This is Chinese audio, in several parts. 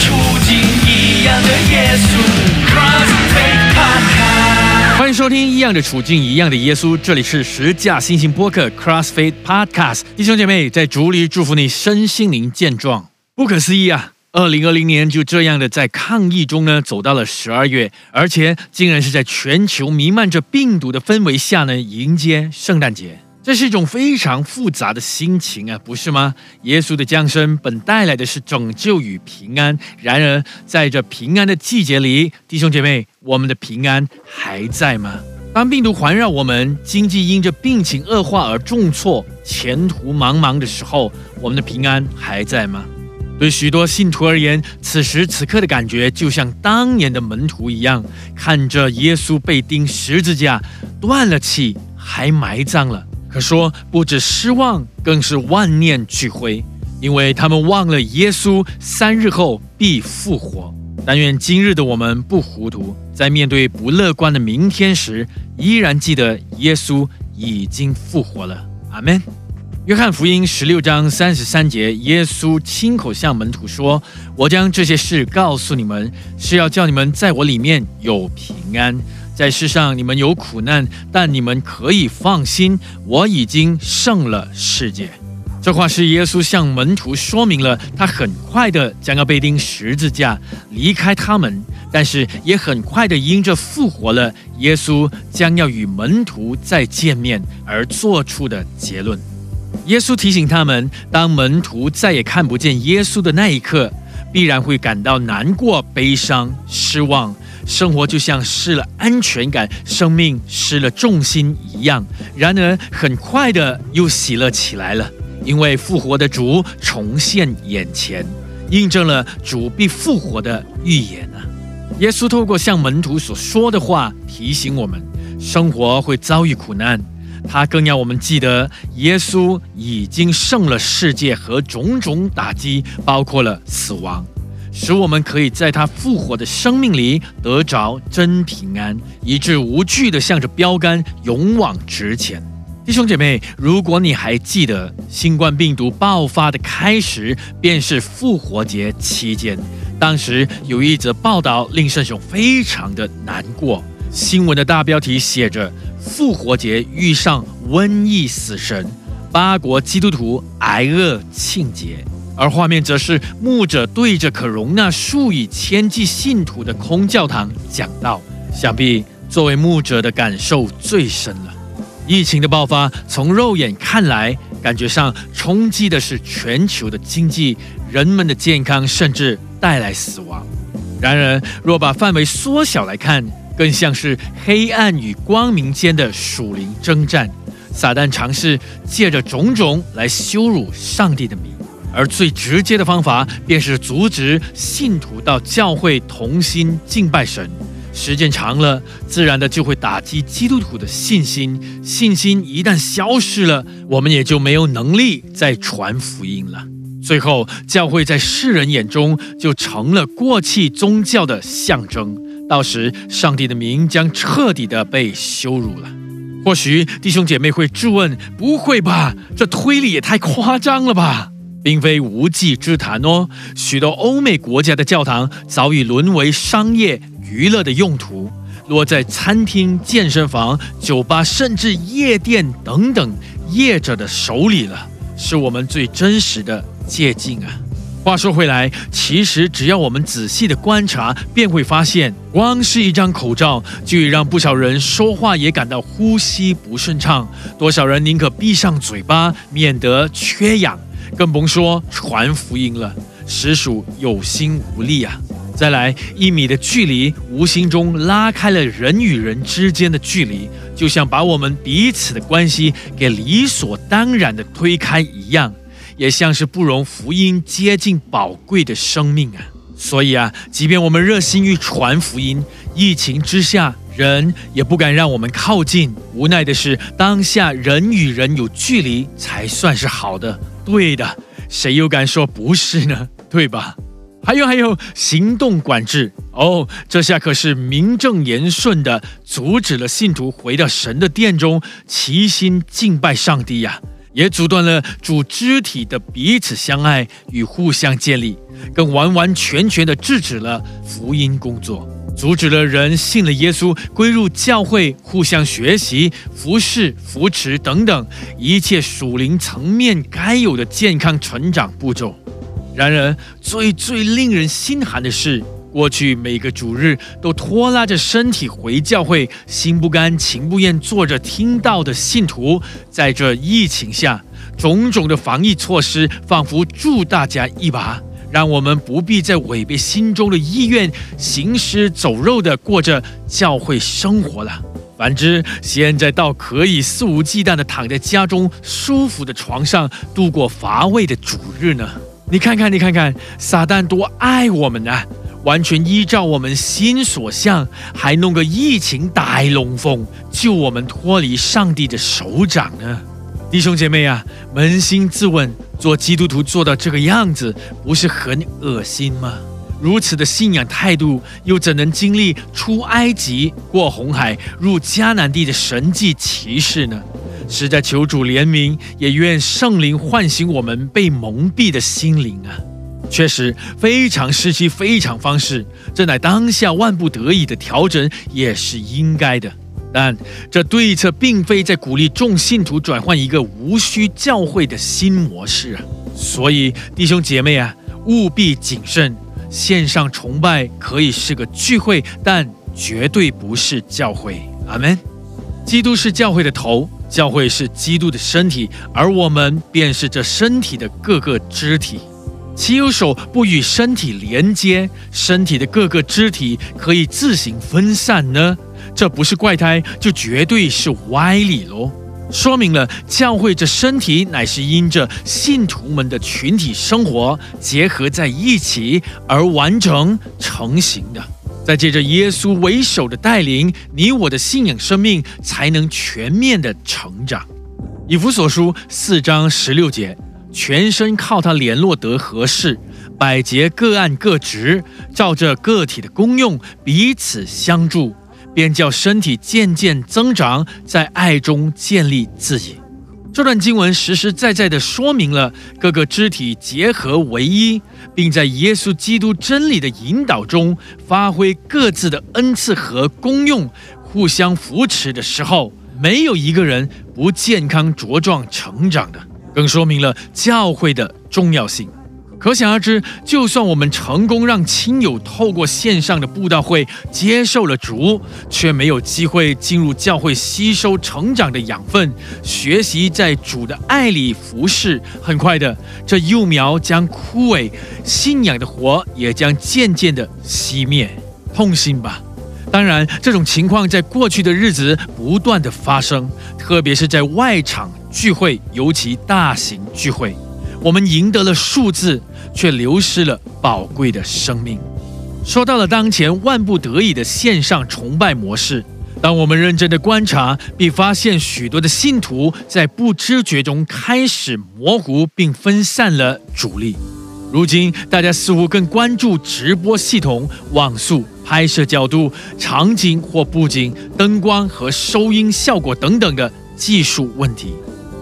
处境，一样的耶稣。欢迎收听《一样的处境，一样的耶稣》，这里是十架新型播客 CrossFit Podcast。弟兄姐妹，在竹里祝福你身心灵健壮。不可思议啊！二零二零年就这样的在抗疫中呢，走到了十二月，而且竟然是在全球弥漫着病毒的氛围下呢，迎接圣诞节。这是一种非常复杂的心情啊，不是吗？耶稣的降生本带来的是拯救与平安，然而在这平安的季节里，弟兄姐妹，我们的平安还在吗？当病毒环绕我们，经济因着病情恶化而重挫，前途茫茫的时候，我们的平安还在吗？对许多信徒而言，此时此刻的感觉就像当年的门徒一样，看着耶稣被钉十字架，断了气，还埋葬了。可说不止失望，更是万念俱灰，因为他们忘了耶稣三日后必复活。但愿今日的我们不糊涂，在面对不乐观的明天时，依然记得耶稣已经复活了。阿门。约翰福音十六章三十三节，耶稣亲口向门徒说：“我将这些事告诉你们，是要叫你们在我里面有平安。在世上你们有苦难，但你们可以放心，我已经胜了世界。”这话是耶稣向门徒说明了，他很快的将要被钉十字架，离开他们，但是也很快的因着复活了，耶稣将要与门徒再见面而做出的结论。耶稣提醒他们，当门徒再也看不见耶稣的那一刻，必然会感到难过、悲伤、失望，生活就像失了安全感，生命失了重心一样。然而，很快的又喜乐起来了，因为复活的主重现眼前，印证了主必复活的预言啊！耶稣透过向门徒所说的话，提醒我们，生活会遭遇苦难。他更要我们记得，耶稣已经胜了世界和种种打击，包括了死亡，使我们可以在他复活的生命里得着真平安，以致无惧地向着标杆勇往直前。弟兄姐妹，如果你还记得新冠病毒爆发的开始，便是复活节期间，当时有一则报道令圣雄非常的难过。新闻的大标题写着。复活节遇上瘟疫死神，八国基督徒挨饿庆节，而画面则是牧者对着可容纳数以千计信徒的空教堂讲道。想必作为牧者的感受最深了。疫情的爆发，从肉眼看来，感觉上冲击的是全球的经济、人们的健康，甚至带来死亡。然而，若把范围缩小来看，更像是黑暗与光明间的属灵征战，撒旦尝试借着种种来羞辱上帝的名，而最直接的方法便是阻止信徒到教会同心敬拜神。时间长了，自然的就会打击基督徒的信心。信心一旦消失了，我们也就没有能力再传福音了。最后，教会在世人眼中就成了过气宗教的象征。到时，上帝的名将彻底的被羞辱了。或许弟兄姐妹会质问：“不会吧？这推理也太夸张了吧？”并非无稽之谈哦。许多欧美国家的教堂早已沦为商业娱乐的用途，落在餐厅、健身房、酒吧，甚至夜店等等业者的手里了。是我们最真实的借鉴啊。话说回来，其实只要我们仔细的观察，便会发现，光是一张口罩，就已让不少人说话也感到呼吸不顺畅。多少人宁可闭上嘴巴，免得缺氧，更甭说传福音了，实属有心无力啊！再来，一米的距离，无形中拉开了人与人之间的距离，就像把我们彼此的关系给理所当然的推开一样。也像是不容福音接近宝贵的生命啊！所以啊，即便我们热心于传福音，疫情之下，人也不敢让我们靠近。无奈的是，当下人与人有距离才算是好的，对的。谁又敢说不是呢？对吧？还有还有，行动管制哦，这下可是名正言顺的阻止了信徒回到神的殿中齐心敬拜上帝呀！也阻断了主肢体的彼此相爱与互相建立，更完完全全的制止了福音工作，阻止了人信了耶稣归入教会，互相学习、服侍、扶持等等一切属灵层面该有的健康成长步骤。然而，最最令人心寒的是。过去每个主日都拖拉着身体回教会，心不甘情不愿坐着听到的信徒，在这疫情下，种种的防疫措施仿佛助大家一把，让我们不必再违背心中的意愿，行尸走肉的过着教会生活了。反之，现在倒可以肆无忌惮的躺在家中舒服的床上度过乏味的主日呢？你看看，你看看，撒旦多爱我们啊！完全依照我们心所向，还弄个疫情大龙凤，救我们脱离上帝的手掌呢？弟兄姐妹啊，扪心自问，做基督徒做到这个样子，不是很恶心吗？如此的信仰态度，又怎能经历出埃及、过红海、入迦南地的神迹奇事呢？实在求主怜悯，也愿圣灵唤醒我们被蒙蔽的心灵啊！确实非常时期，非常方式，这乃当下万不得已的调整，也是应该的。但这对策并非在鼓励众信徒转换一个无需教会的新模式啊！所以弟兄姐妹啊，务必谨慎。线上崇拜可以是个聚会，但绝对不是教会。阿门。基督是教会的头，教会是基督的身体，而我们便是这身体的各个肢体。岂有手不与身体连接，身体的各个肢体可以自行分散呢？这不是怪胎，就绝对是歪理喽！说明了教会这身体乃是因着信徒们的群体生活结合在一起而完整成型的。再借着耶稣为首的带领，你我的信仰生命才能全面的成长。以弗所书四章十六节。全身靠它联络得合适，百节各按各职，照着个体的功用彼此相助，便叫身体渐渐增长，在爱中建立自己。这段经文实实在在地说明了各个肢体结合为一，并在耶稣基督真理的引导中发挥各自的恩赐和功用，互相扶持的时候，没有一个人不健康茁壮成长的。更说明了教会的重要性。可想而知，就算我们成功让亲友透过线上的布道会接受了主，却没有机会进入教会吸收成长的养分，学习在主的爱里服侍，很快的，这幼苗将枯萎，信仰的火也将渐渐的熄灭。痛心吧！当然，这种情况在过去的日子不断的发生，特别是在外场。聚会，尤其大型聚会，我们赢得了数字，却流失了宝贵的生命。说到了当前万不得已的线上崇拜模式，当我们认真的观察，并发现许多的信徒在不知觉中开始模糊并分散了主力。如今，大家似乎更关注直播系统、网速、拍摄角度、场景或布景、灯光和收音效果等等的技术问题。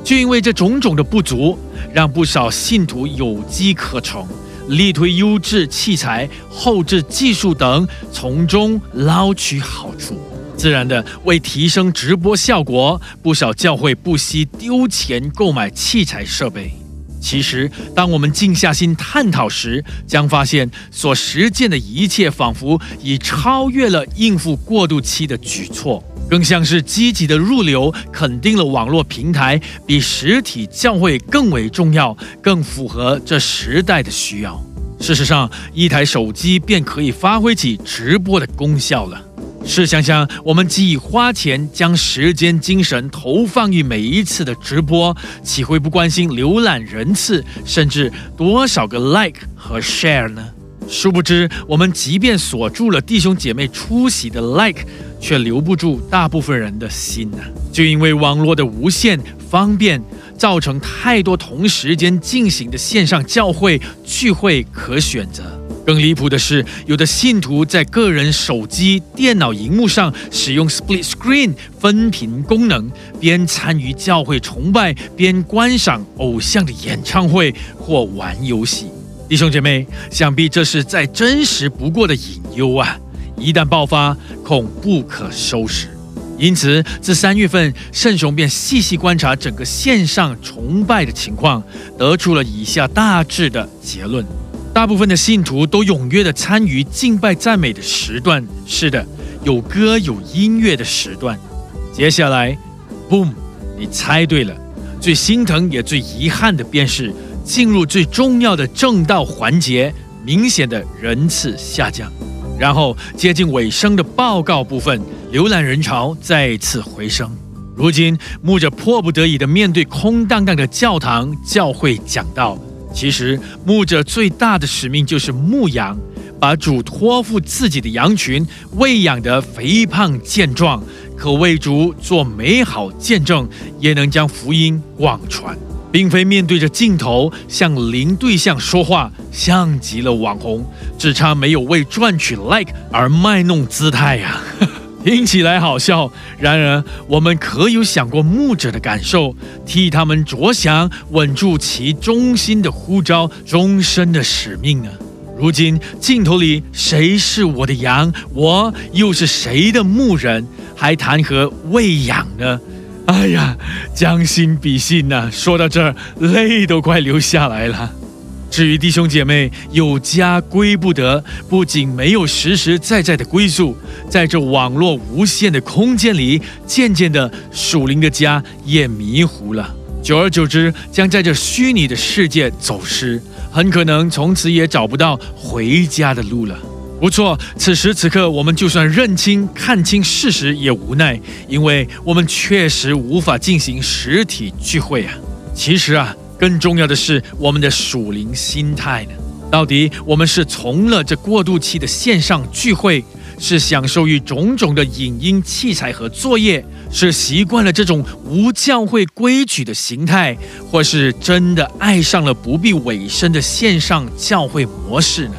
就因为这种种的不足，让不少信徒有机可乘，力推优质器材、后置技术等，从中捞取好处。自然的，为提升直播效果，不少教会不惜丢钱购买器材设备。其实，当我们静下心探讨时，将发现所实践的一切，仿佛已超越了应付过渡期的举措。更像是积极的入流，肯定了网络平台比实体教会更为重要，更符合这时代的需要。事实上，一台手机便可以发挥起直播的功效了。试想想，我们既已花钱将时间、精神投放于每一次的直播，岂会不关心浏览人次，甚至多少个 like 和 share 呢？殊不知，我们即便锁住了弟兄姐妹出席的 like，却留不住大部分人的心呐。就因为网络的无限方便，造成太多同时间进行的线上教会聚会可选择。更离谱的是，有的信徒在个人手机、电脑荧幕上使用 Split Screen 分屏功能，边参与教会崇拜，边观赏偶像的演唱会或玩游戏。弟兄姐妹，想必这是再真实不过的隐忧啊！一旦爆发，恐不可收拾。因此，自三月份，圣雄便细细观察整个线上崇拜的情况，得出了以下大致的结论。大部分的信徒都踊跃地参与敬拜赞美的时段，是的，有歌有音乐的时段。接下来，boom，你猜对了。最心疼也最遗憾的便是进入最重要的正道环节，明显的人次下降。然后接近尾声的报告部分，浏览人潮再次回升。如今，牧者迫不得已地面对空荡荡的教堂、教会讲道。其实牧者最大的使命就是牧羊，把主托付自己的羊群喂养得肥胖健壮，可为主做美好见证，也能将福音广传，并非面对着镜头向零对象说话，像极了网红，只差没有为赚取 like 而卖弄姿态呀。听起来好笑，然而我们可有想过牧者的感受，替他们着想，稳住其忠心的呼召、终身的使命呢？如今镜头里谁是我的羊，我又是谁的牧人，还谈何喂养呢？哎呀，将心比心呐！说到这儿，泪都快流下来了。至于弟兄姐妹有家归不得，不仅没有实实在在的归宿，在这网络无限的空间里，渐渐的属灵的家也迷糊了。久而久之，将在这虚拟的世界走失，很可能从此也找不到回家的路了。不错，此时此刻，我们就算认清、看清事实，也无奈，因为我们确实无法进行实体聚会啊。其实啊。更重要的是，我们的属灵心态呢？到底我们是从了这过渡期的线上聚会，是享受于种种的影音器材和作业，是习惯了这种无教会规矩的形态，或是真的爱上了不必委身的线上教会模式呢？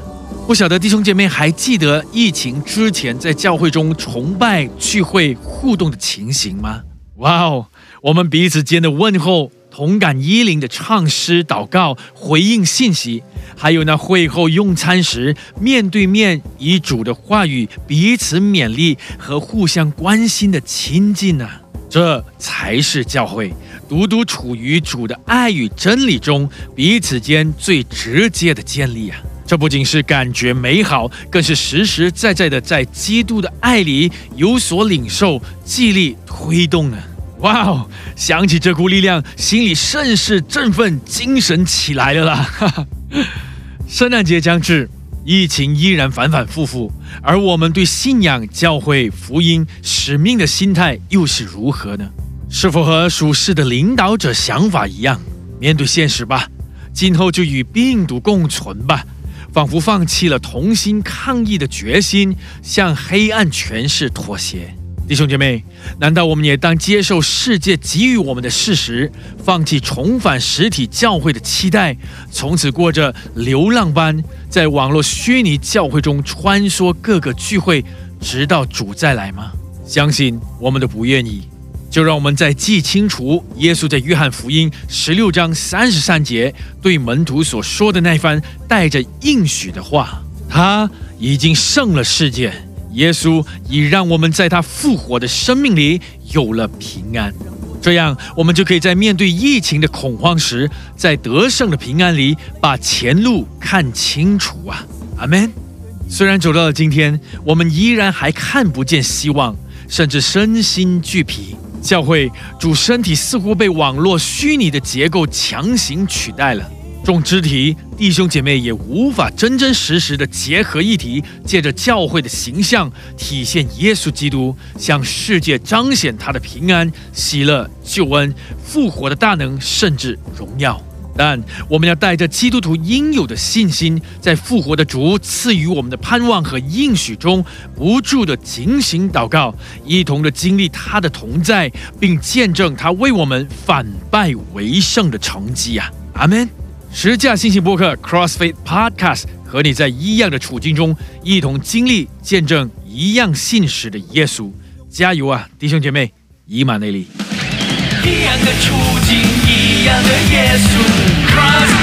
不晓得弟兄姐妹还记得疫情之前在教会中崇拜聚会互动的情形吗？哇哦，我们彼此间的问候。同感衣领的唱诗、祷告、回应信息，还有那会后用餐时面对面以主的话语彼此勉励和互相关心的亲近呢？这才是教会，独独处于主的爱与真理中，彼此间最直接的建立啊！这不仅是感觉美好，更是实实在在的在基督的爱里有所领受、激励、推动呢。哇哦！想起这股力量，心里甚是振奋，精神起来了啦！圣诞节将至，疫情依然反反复复，而我们对信仰、教会、福音、使命的心态又是如何呢？是否和属世的领导者想法一样？面对现实吧，今后就与病毒共存吧，仿佛放弃了同心抗疫的决心，向黑暗权势妥协。弟兄姐妹，难道我们也当接受世界给予我们的事实，放弃重返实体教会的期待，从此过着流浪般在网络虚拟教会中穿梭各个聚会，直到主再来吗？相信我们都不愿意。就让我们再记清楚耶稣在约翰福音十六章三十三节对门徒所说的那番带着应许的话：他已经胜了世界。耶稣已让我们在他复活的生命里有了平安，这样我们就可以在面对疫情的恐慌时，在得胜的平安里把前路看清楚啊！阿门。虽然走到了今天，我们依然还看不见希望，甚至身心俱疲。教会主身体似乎被网络虚拟的结构强行取代了。众肢体弟兄姐妹也无法真真实实的结合一体，借着教会的形象体现耶稣基督，向世界彰显他的平安、喜乐、救恩、复活的大能，甚至荣耀。但我们要带着基督徒应有的信心，在复活的主赐予我们的盼望和应许中，不住的警醒祷告，一同的经历他的同在，并见证他为我们反败为胜的成绩啊！阿门。十架信息播客 CrossFit Podcast 和你在一样的处境中，一同经历见证一样信实的耶稣。加油啊，弟兄姐妹！以马内利。一样的处境，一样的耶稣，Cross